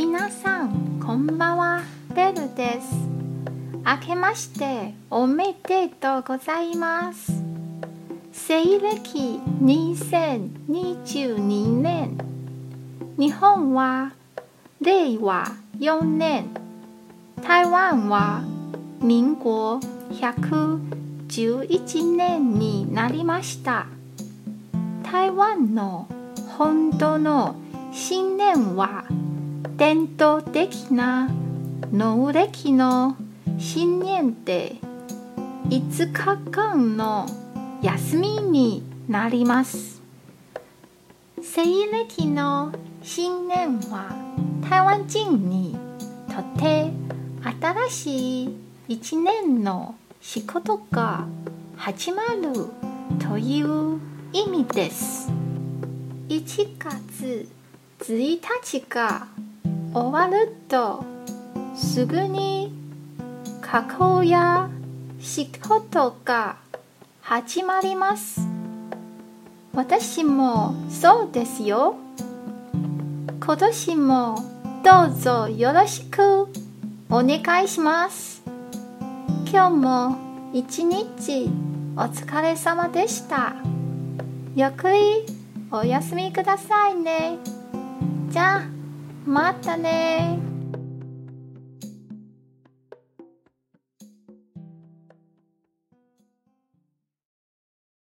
皆さんこんばんは。ベルです。明けましておめでとうございます。西暦2022年。日本は令和4年。台湾は民国111年になりました。台湾の本当の新年は伝統的な農暦の新年で5日間の休みになります。西暦の新年は台湾人にとって新しい一年の仕事が始まるという意味です。1月1日が終わるとすぐに加工や仕事が始まります。私もそうですよ。今年もどうぞよろしくお願いします。今日も一日お疲れ様でした。ゆっくりおやすみくださいね。じゃあまたね